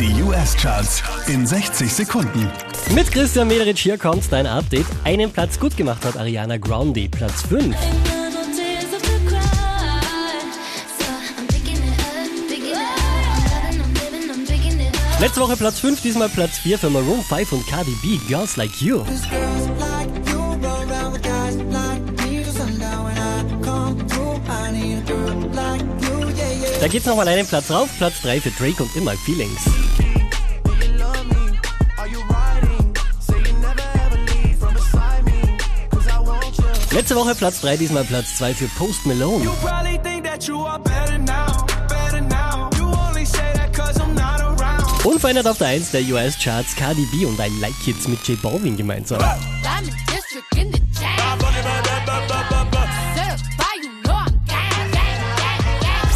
Die US-Charts in 60 Sekunden. Mit Christian Mederich hier kommt dein Update. Einen Platz gut gemacht hat Ariana Grande, Platz 5. Letzte Woche Platz 5, diesmal Platz 4 für Maroon 5 und Cardi B, Girls Like You. Da geht's nochmal einen Platz rauf, Platz 3 für Drake und In My Feelings. Letzte Woche Platz 3, diesmal Platz 2 für Post Malone. Unverändert auf der 1 der US-Charts Cardi B und I Like Kids mit J Balvin gemeinsam.